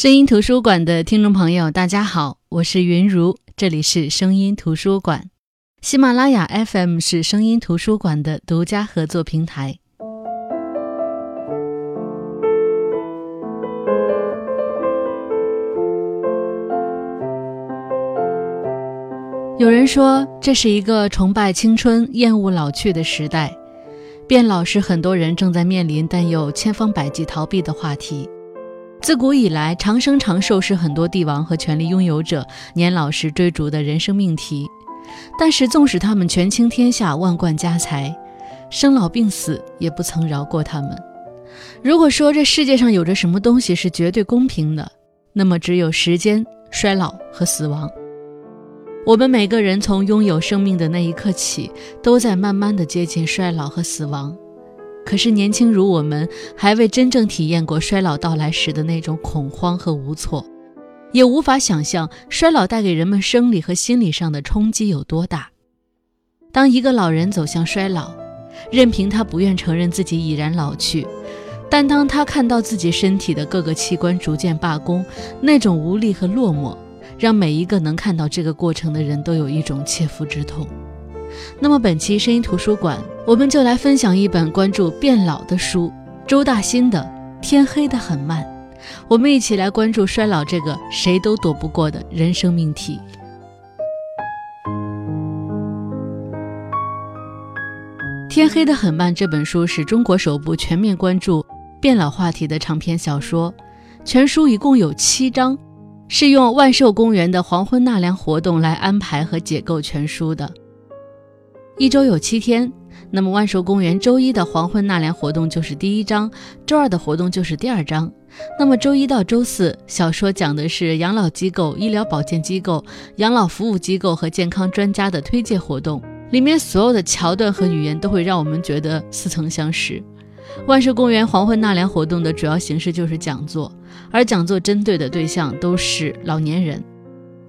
声音图书馆的听众朋友，大家好，我是云如，这里是声音图书馆。喜马拉雅 FM 是声音图书馆的独家合作平台。有人说，这是一个崇拜青春、厌恶老去的时代。变老是很多人正在面临但又千方百计逃避的话题。自古以来，长生长寿是很多帝王和权力拥有者年老时追逐的人生命题。但是，纵使他们权倾天下、万贯家财，生老病死也不曾饶过他们。如果说这世界上有着什么东西是绝对公平的，那么只有时间、衰老和死亡。我们每个人从拥有生命的那一刻起，都在慢慢的接近衰老和死亡。可是年轻如我们，还未真正体验过衰老到来时的那种恐慌和无措，也无法想象衰老带给人们生理和心理上的冲击有多大。当一个老人走向衰老，任凭他不愿承认自己已然老去，但当他看到自己身体的各个器官逐渐罢工，那种无力和落寞，让每一个能看到这个过程的人都有一种切肤之痛。那么本期声音图书馆，我们就来分享一本关注变老的书——周大新的《天黑的很慢》。我们一起来关注衰老这个谁都躲不过的人生命题。《天黑的很慢》这本书是中国首部全面关注变老话题的长篇小说，全书一共有七章，是用万寿公园的黄昏纳凉活动来安排和解构全书的。一周有七天，那么万寿公园周一的黄昏纳凉活动就是第一章，周二的活动就是第二章。那么周一到周四，小说讲的是养老机构、医疗保健机构、养老服务机构和健康专家的推介活动，里面所有的桥段和语言都会让我们觉得似曾相识。万寿公园黄昏纳凉活动的主要形式就是讲座，而讲座针对的对象都是老年人。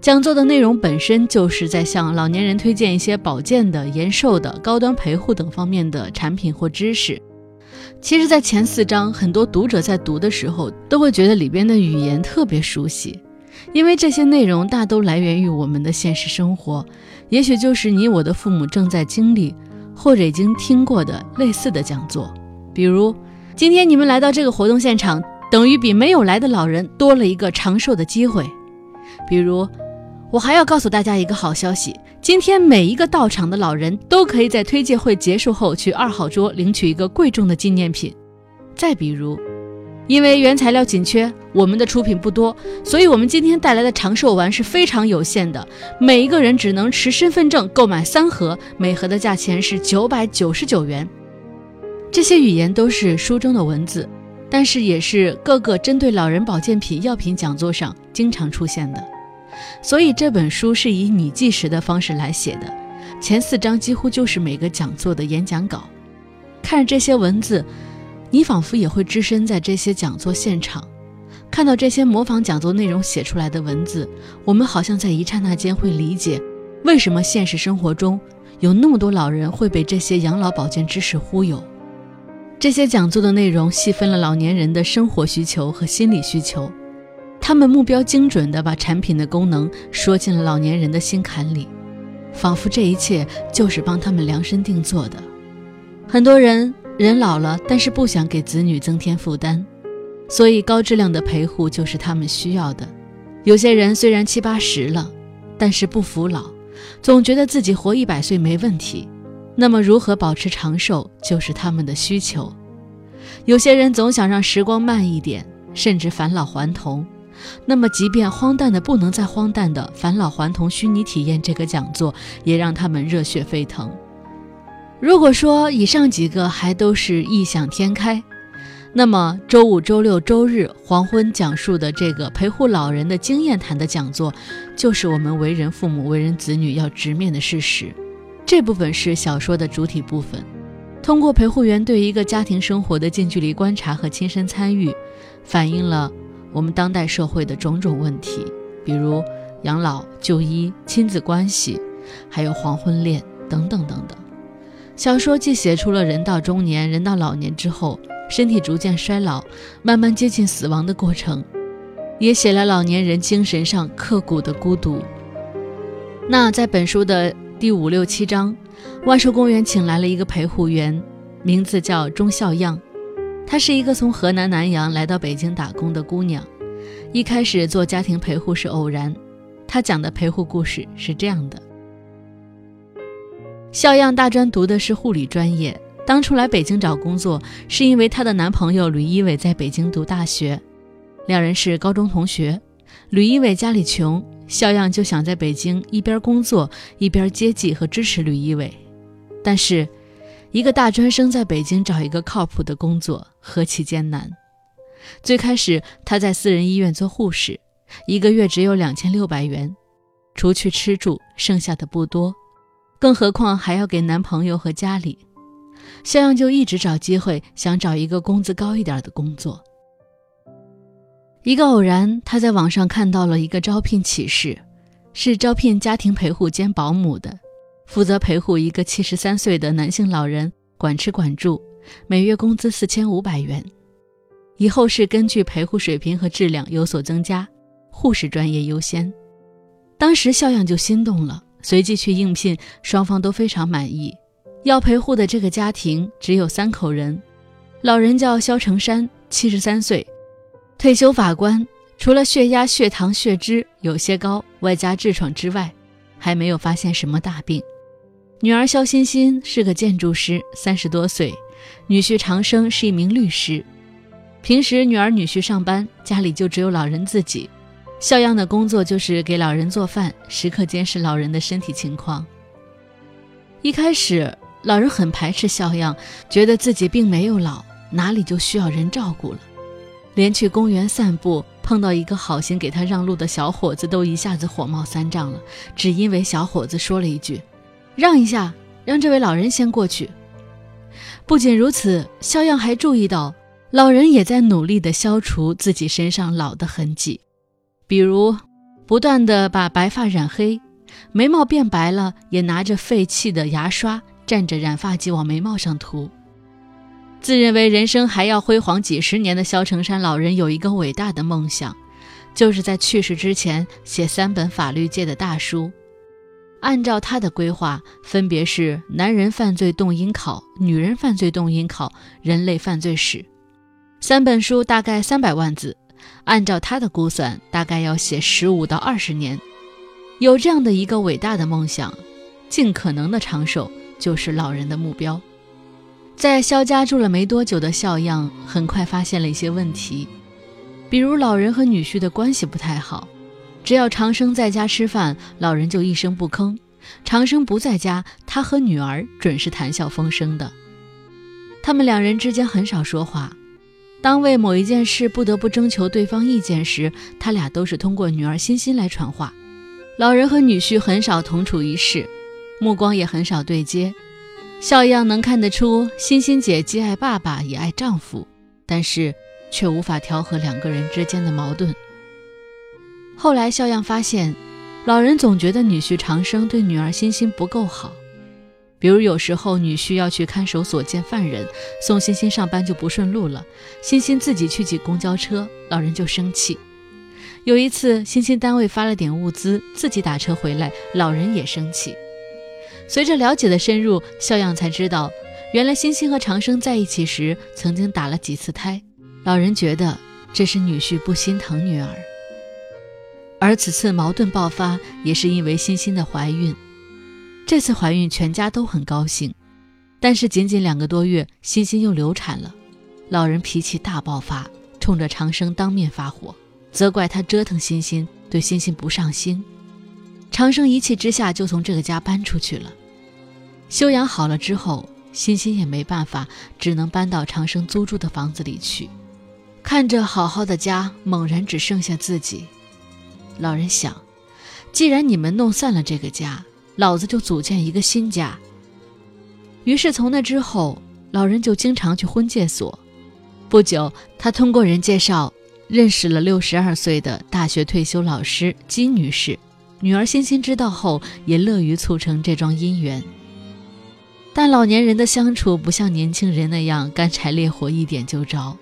讲座的内容本身就是在向老年人推荐一些保健的、延寿的、高端陪护等方面的产品或知识。其实，在前四章，很多读者在读的时候都会觉得里边的语言特别熟悉，因为这些内容大都来源于我们的现实生活，也许就是你我的父母正在经历或者已经听过的类似的讲座。比如，今天你们来到这个活动现场，等于比没有来的老人多了一个长寿的机会。比如。我还要告诉大家一个好消息，今天每一个到场的老人都可以在推介会结束后去二号桌领取一个贵重的纪念品。再比如，因为原材料紧缺，我们的出品不多，所以我们今天带来的长寿丸是非常有限的，每一个人只能持身份证购买三盒，每盒的价钱是九百九十九元。这些语言都是书中的文字，但是也是各个针对老人保健品药品讲座上经常出现的。所以这本书是以你计时的方式来写的，前四章几乎就是每个讲座的演讲稿。看着这些文字，你仿佛也会置身在这些讲座现场，看到这些模仿讲座内容写出来的文字，我们好像在一刹那间会理解，为什么现实生活中有那么多老人会被这些养老保健知识忽悠。这些讲座的内容细分了老年人的生活需求和心理需求。他们目标精准地把产品的功能说进了老年人的心坎里，仿佛这一切就是帮他们量身定做的。很多人人老了，但是不想给子女增添负担，所以高质量的陪护就是他们需要的。有些人虽然七八十了，但是不服老，总觉得自己活一百岁没问题，那么如何保持长寿就是他们的需求。有些人总想让时光慢一点，甚至返老还童。那么，即便荒诞的不能再荒诞的返老还童虚拟体验这个讲座，也让他们热血沸腾。如果说以上几个还都是异想天开，那么周五、周六、周日黄昏讲述的这个陪护老人的经验谈的讲座，就是我们为人父母、为人子女要直面的事实。这部分是小说的主体部分，通过陪护员对一个家庭生活的近距离观察和亲身参与，反映了。我们当代社会的种种问题，比如养老、就医、亲子关系，还有黄昏恋等等等等。小说既写出了人到中年、人到老年之后身体逐渐衰老、慢慢接近死亡的过程，也写了老年人精神上刻骨的孤独。那在本书的第五六七章，万寿公园请来了一个陪护员，名字叫钟孝样。她是一个从河南南阳来到北京打工的姑娘。一开始做家庭陪护是偶然。她讲的陪护故事是这样的：孝样大专读的是护理专业，当初来北京找工作，是因为她的男朋友吕一伟在北京读大学，两人是高中同学。吕一伟家里穷，肖样就想在北京一边工作一边接济和支持吕一伟。但是，一个大专生在北京找一个靠谱的工作何其艰难！最开始，她在私人医院做护士，一个月只有两千六百元，除去吃住，剩下的不多。更何况还要给男朋友和家里，肖阳就一直找机会，想找一个工资高一点的工作。一个偶然，他在网上看到了一个招聘启事，是招聘家庭陪护兼保姆的，负责陪护一个七十三岁的男性老人，管吃管住，每月工资四千五百元。以后是根据陪护水平和质量有所增加，护士专业优先。当时肖样就心动了，随即去应聘，双方都非常满意。要陪护的这个家庭只有三口人，老人叫肖成山，七十三岁，退休法官，除了血压、血糖、血脂有些高，外加痔疮之外，还没有发现什么大病。女儿肖欣欣是个建筑师，三十多岁，女婿长生是一名律师。平时女儿女婿上班，家里就只有老人自己。肖样的工作就是给老人做饭，时刻监视老人的身体情况。一开始，老人很排斥肖样，觉得自己并没有老，哪里就需要人照顾了。连去公园散步，碰到一个好心给他让路的小伙子，都一下子火冒三丈了，只因为小伙子说了一句：“让一下，让这位老人先过去。”不仅如此，肖样还注意到。老人也在努力地消除自己身上老的痕迹，比如不断地把白发染黑，眉毛变白了，也拿着废弃的牙刷蘸着染发剂往眉毛上涂。自认为人生还要辉煌几十年的萧成山老人有一个伟大的梦想，就是在去世之前写三本法律界的大书。按照他的规划，分别是《男人犯罪动因考》《女人犯罪动因考》《人类犯罪史》。三本书大概三百万字，按照他的估算，大概要写十五到二十年。有这样的一个伟大的梦想，尽可能的长寿就是老人的目标。在肖家住了没多久的肖样，很快发现了一些问题，比如老人和女婿的关系不太好，只要长生在家吃饭，老人就一声不吭；长生不在家，他和女儿准是谈笑风生的。他们两人之间很少说话。当为某一件事不得不征求对方意见时，他俩都是通过女儿欣欣来传话。老人和女婿很少同处一室，目光也很少对接。笑样能看得出，欣欣姐既爱爸爸也爱丈夫，但是却无法调和两个人之间的矛盾。后来，肖样发现，老人总觉得女婿长生对女儿欣欣不够好。比如有时候女婿要去看守所见犯人，送欣欣上班就不顺路了，欣欣自己去挤公交车，老人就生气。有一次欣欣单位发了点物资，自己打车回来，老人也生气。随着了解的深入，肖样才知道，原来欣欣和长生在一起时曾经打了几次胎，老人觉得这是女婿不心疼女儿。而此次矛盾爆发，也是因为欣欣的怀孕。这次怀孕，全家都很高兴，但是仅仅两个多月，欣欣又流产了。老人脾气大爆发，冲着长生当面发火，责怪他折腾欣欣，对欣欣不上心。长生一气之下就从这个家搬出去了。休养好了之后，欣欣也没办法，只能搬到长生租住的房子里去。看着好好的家，猛然只剩下自己，老人想：既然你们弄散了这个家，老子就组建一个新家。于是从那之后，老人就经常去婚介所。不久，他通过人介绍认识了六十二岁的大学退休老师金女士。女儿欣欣知道后，也乐于促成这桩姻缘。但老年人的相处不像年轻人那样干柴烈火一点就着，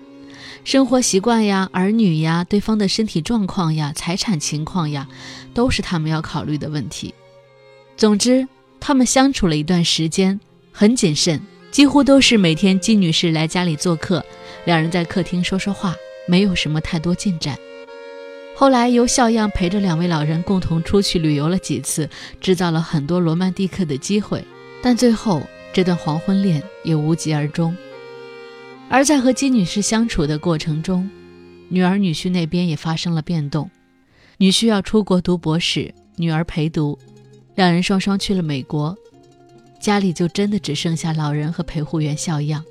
生活习惯呀、儿女呀、对方的身体状况呀、财产情况呀，都是他们要考虑的问题。总之，他们相处了一段时间，很谨慎，几乎都是每天金女士来家里做客，两人在客厅说说话，没有什么太多进展。后来由笑样陪着两位老人共同出去旅游了几次，制造了很多罗曼蒂克的机会，但最后这段黄昏恋也无疾而终。而在和金女士相处的过程中，女儿女婿那边也发生了变动，女婿要出国读博士，女儿陪读，两人双双去了美国，家里就真的只剩下老人和陪护员笑样。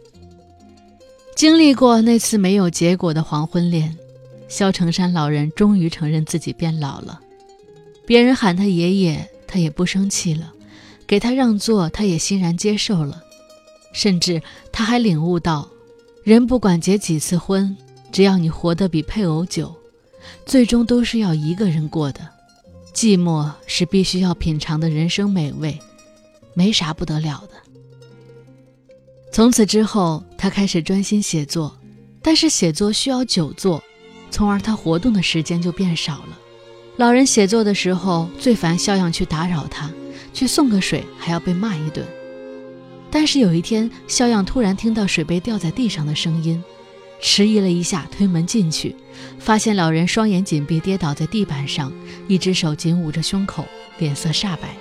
经历过那次没有结果的黄昏恋。萧成山老人终于承认自己变老了，别人喊他爷爷，他也不生气了；给他让座，他也欣然接受了。甚至他还领悟到，人不管结几次婚，只要你活得比配偶久，最终都是要一个人过的。寂寞是必须要品尝的人生美味，没啥不得了的。从此之后，他开始专心写作，但是写作需要久坐。从而他活动的时间就变少了。老人写作的时候最烦肖样去打扰他，去送个水还要被骂一顿。但是有一天，肖样突然听到水杯掉在地上的声音，迟疑了一下，推门进去，发现老人双眼紧闭，跌倒在地板上，一只手紧捂着胸口，脸色煞白。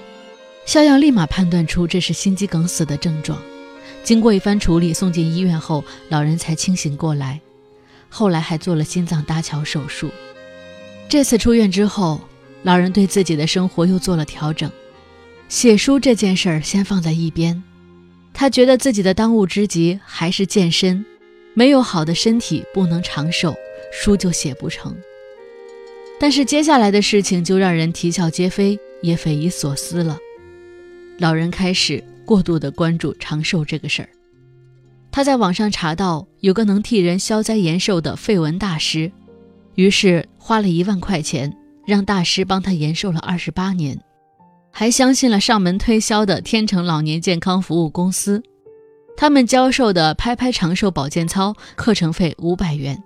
肖样立马判断出这是心肌梗死的症状。经过一番处理，送进医院后，老人才清醒过来。后来还做了心脏搭桥手术。这次出院之后，老人对自己的生活又做了调整，写书这件事儿先放在一边。他觉得自己的当务之急还是健身，没有好的身体不能长寿，书就写不成。但是接下来的事情就让人啼笑皆非，也匪夷所思了。老人开始过度的关注长寿这个事儿。他在网上查到有个能替人消灾延寿的废文大师，于是花了一万块钱让大师帮他延寿了二十八年，还相信了上门推销的天成老年健康服务公司，他们教授的拍拍长寿保健操课程费五百元，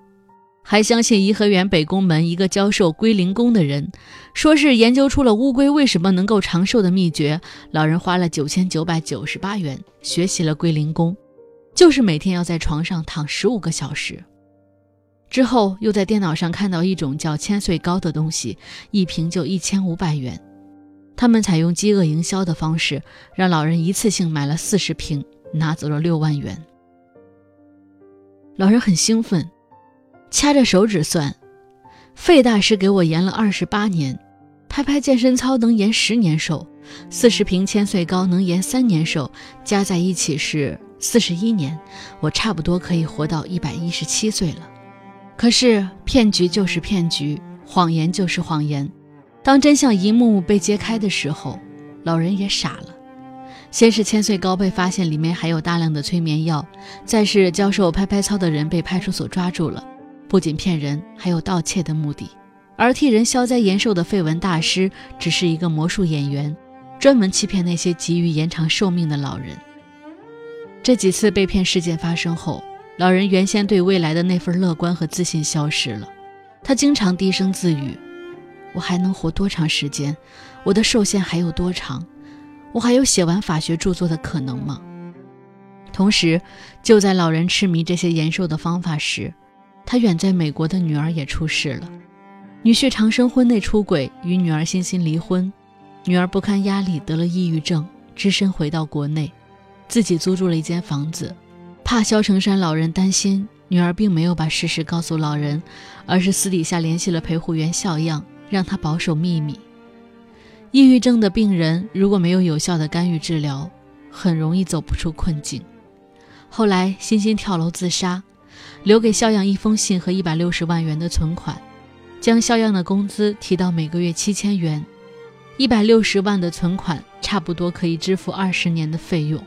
还相信颐和园北宫门一个教授龟苓功的人，说是研究出了乌龟为什么能够长寿的秘诀，老人花了九千九百九十八元学习了龟苓功。就是每天要在床上躺十五个小时，之后又在电脑上看到一种叫千岁膏的东西，一瓶就一千五百元。他们采用饥饿营销的方式，让老人一次性买了四十瓶，拿走了六万元。老人很兴奋，掐着手指算，费大师给我延了二十八年，拍拍健身操能延十年寿，四十瓶千岁膏能延三年寿，加在一起是。四十一年，我差不多可以活到一百一十七岁了。可是骗局就是骗局，谎言就是谎言。当真相一幕幕被揭开的时候，老人也傻了。先是千岁糕被发现里面还有大量的催眠药，再是教授拍拍操的人被派出所抓住了，不仅骗人，还有盗窃的目的。而替人消灾延寿的废文大师只是一个魔术演员，专门欺骗那些急于延长寿命的老人。这几次被骗事件发生后，老人原先对未来的那份乐观和自信消失了。他经常低声自语：“我还能活多长时间？我的寿限还有多长？我还有写完法学著作的可能吗？”同时，就在老人痴迷这些延寿的方法时，他远在美国的女儿也出事了。女婿长生婚内出轨，与女儿欣欣离婚，女儿不堪压力得了抑郁症，只身回到国内。自己租住了一间房子，怕萧成山老人担心，女儿并没有把事实告诉老人，而是私底下联系了陪护员笑样，让他保守秘密。抑郁症的病人如果没有有效的干预治疗，很容易走不出困境。后来，欣欣跳楼自杀，留给孝样一封信和一百六十万元的存款，将孝样的工资提到每个月七千元，一百六十万的存款差不多可以支付二十年的费用。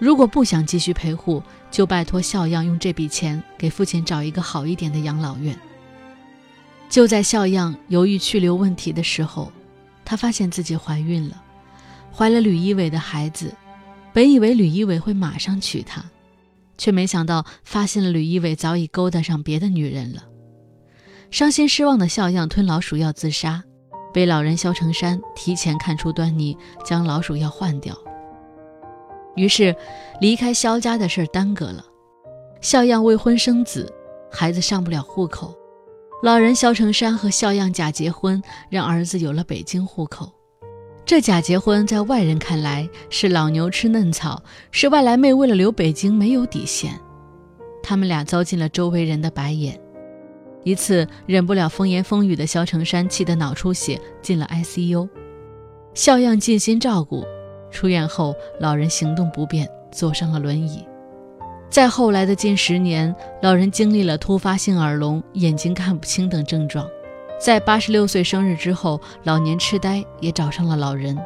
如果不想继续陪护，就拜托孝样用这笔钱给父亲找一个好一点的养老院。就在笑样犹豫去留问题的时候，她发现自己怀孕了，怀了吕一伟的孩子。本以为吕一伟会马上娶她，却没想到发现了吕一伟早已勾搭上别的女人了。伤心失望的肖样吞老鼠药自杀，被老人肖成山提前看出端倪，将老鼠药换掉。于是，离开肖家的事耽搁了。肖样未婚生子，孩子上不了户口。老人肖成山和肖样假结婚，让儿子有了北京户口。这假结婚在外人看来是老牛吃嫩草，是外来妹为了留北京没有底线。他们俩遭尽了周围人的白眼。一次忍不了风言风语的肖成山气得脑出血进了 ICU，肖样尽心照顾。出院后，老人行动不便，坐上了轮椅。在后来的近十年，老人经历了突发性耳聋、眼睛看不清等症状。在八十六岁生日之后，老年痴呆也找上了老人。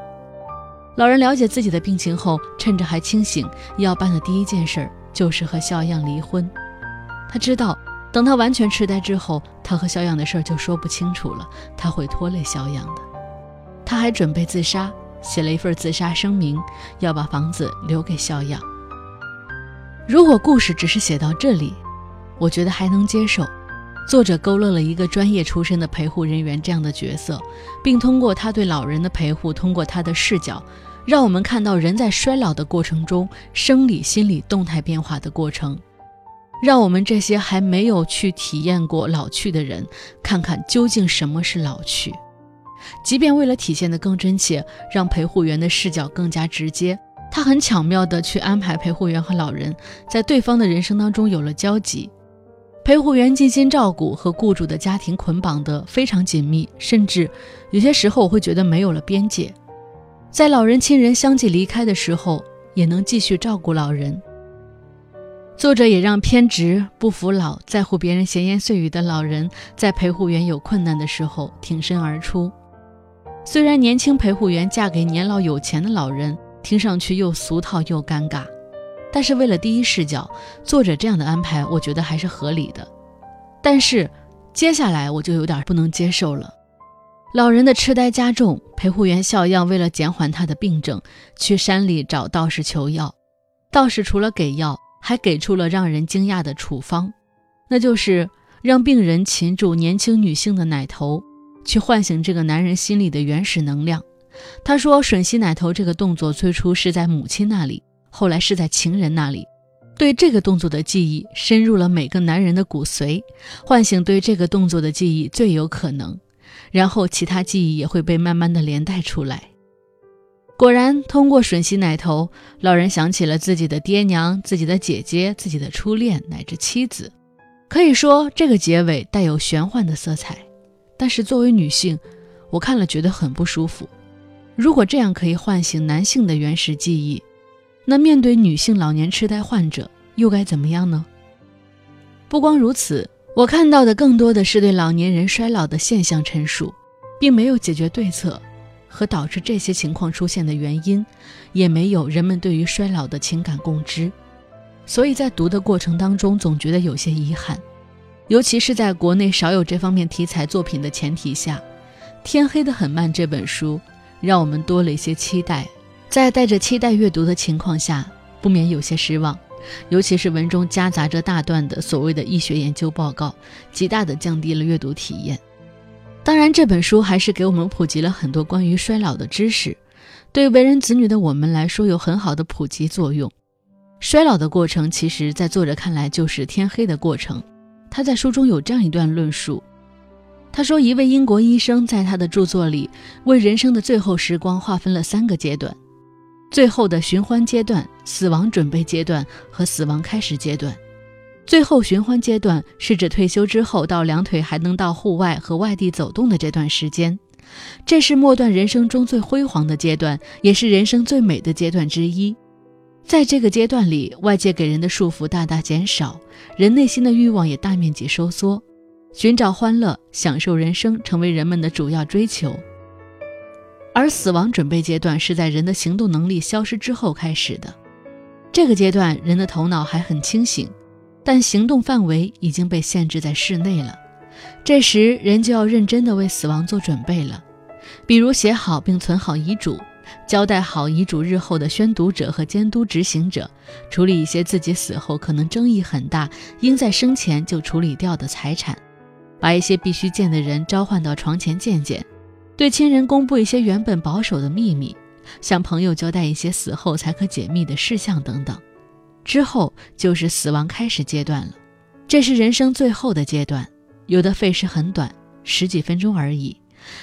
老人了解自己的病情后，趁着还清醒，要办的第一件事就是和肖样离婚。他知道，等他完全痴呆之后，他和肖样的事儿就说不清楚了，他会拖累肖样的。他还准备自杀，写了一份自杀声明，要把房子留给肖样。如果故事只是写到这里，我觉得还能接受。作者勾勒了一个专业出身的陪护人员这样的角色，并通过他对老人的陪护，通过他的视角，让我们看到人在衰老的过程中生理、心理动态变化的过程，让我们这些还没有去体验过老去的人，看看究竟什么是老去。即便为了体现的更真切，让陪护员的视角更加直接，他很巧妙地去安排陪护员和老人在对方的人生当中有了交集。陪护员尽心照顾和雇主的家庭捆绑得非常紧密，甚至有些时候我会觉得没有了边界。在老人亲人相继离开的时候，也能继续照顾老人。作者也让偏执、不服老、在乎别人闲言碎语的老人，在陪护员有困难的时候挺身而出。虽然年轻陪护员嫁给年老有钱的老人，听上去又俗套又尴尬。但是为了第一视角，作者这样的安排，我觉得还是合理的。但是接下来我就有点不能接受了。老人的痴呆加重，陪护员肖样为了减缓他的病症，去山里找道士求药。道士除了给药，还给出了让人惊讶的处方，那就是让病人擒住年轻女性的奶头，去唤醒这个男人心里的原始能量。他说，吮吸奶头这个动作最初是在母亲那里。后来是在情人那里，对这个动作的记忆深入了每个男人的骨髓，唤醒对这个动作的记忆最有可能，然后其他记忆也会被慢慢的连带出来。果然，通过吮吸奶头，老人想起了自己的爹娘、自己的姐姐、自己的初恋乃至妻子。可以说，这个结尾带有玄幻的色彩，但是作为女性，我看了觉得很不舒服。如果这样可以唤醒男性的原始记忆。那面对女性老年痴呆患者又该怎么样呢？不光如此，我看到的更多的是对老年人衰老的现象陈述，并没有解决对策和导致这些情况出现的原因，也没有人们对于衰老的情感共知。所以在读的过程当中，总觉得有些遗憾，尤其是在国内少有这方面题材作品的前提下，《天黑的很慢》这本书让我们多了一些期待。在带着期待阅读的情况下，不免有些失望，尤其是文中夹杂着大段的所谓的医学研究报告，极大的降低了阅读体验。当然，这本书还是给我们普及了很多关于衰老的知识，对为人子女的我们来说有很好的普及作用。衰老的过程，其实在作者看来就是天黑的过程。他在书中有这样一段论述，他说，一位英国医生在他的著作里为人生的最后时光划分了三个阶段。最后的寻欢阶段、死亡准备阶段和死亡开始阶段。最后寻欢阶段是指退休之后到两腿还能到户外和外地走动的这段时间，这是末段人生中最辉煌的阶段，也是人生最美的阶段之一。在这个阶段里，外界给人的束缚大大减少，人内心的欲望也大面积收缩，寻找欢乐、享受人生成为人们的主要追求。而死亡准备阶段是在人的行动能力消失之后开始的。这个阶段，人的头脑还很清醒，但行动范围已经被限制在室内了。这时，人就要认真地为死亡做准备了，比如写好并存好遗嘱，交代好遗嘱日后的宣读者和监督执行者，处理一些自己死后可能争议很大、应在生前就处理掉的财产，把一些必须见的人召唤到床前见见，对亲人公布一些原本保守的秘密，向朋友交代一些死后才可解密的事项等等。之后就是死亡开始阶段了，这是人生最后的阶段，有的费时很短，十几分钟而已。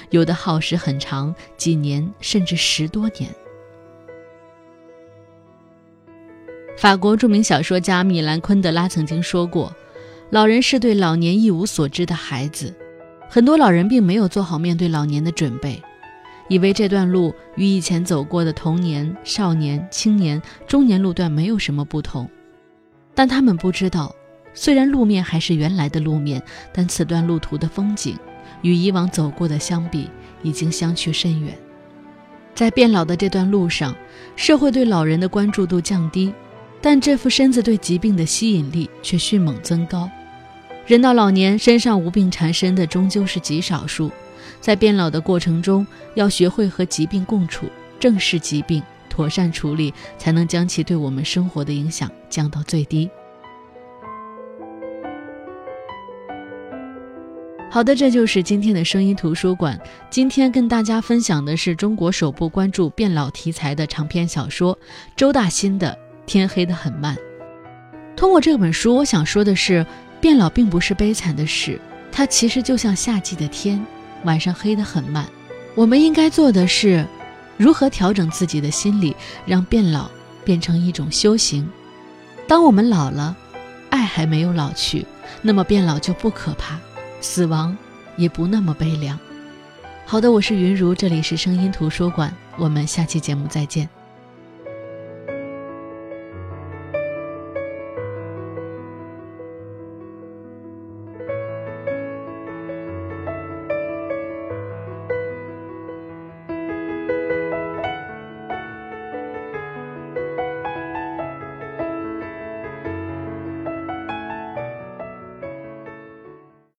有的耗时很长，几年甚至十多年。法国著名小说家米兰昆德拉曾经说过：“老人是对老年一无所知的孩子。”很多老人并没有做好面对老年的准备，以为这段路与以前走过的童年、少年、青年、中年路段没有什么不同。但他们不知道，虽然路面还是原来的路面，但此段路途的风景。与以往走过的相比，已经相去甚远。在变老的这段路上，社会对老人的关注度降低，但这副身子对疾病的吸引力却迅猛增高。人到老年，身上无病缠身的终究是极少数。在变老的过程中，要学会和疾病共处，正视疾病，妥善处理，才能将其对我们生活的影响降到最低。好的，这就是今天的声音图书馆。今天跟大家分享的是中国首部关注变老题材的长篇小说周大新的《天黑得很慢》。通过这本书，我想说的是，变老并不是悲惨的事，它其实就像夏季的天，晚上黑得很慢。我们应该做的是，如何调整自己的心理，让变老变成一种修行。当我们老了，爱还没有老去，那么变老就不可怕。死亡也不那么悲凉。好的，我是云如，这里是声音图书馆，我们下期节目再见。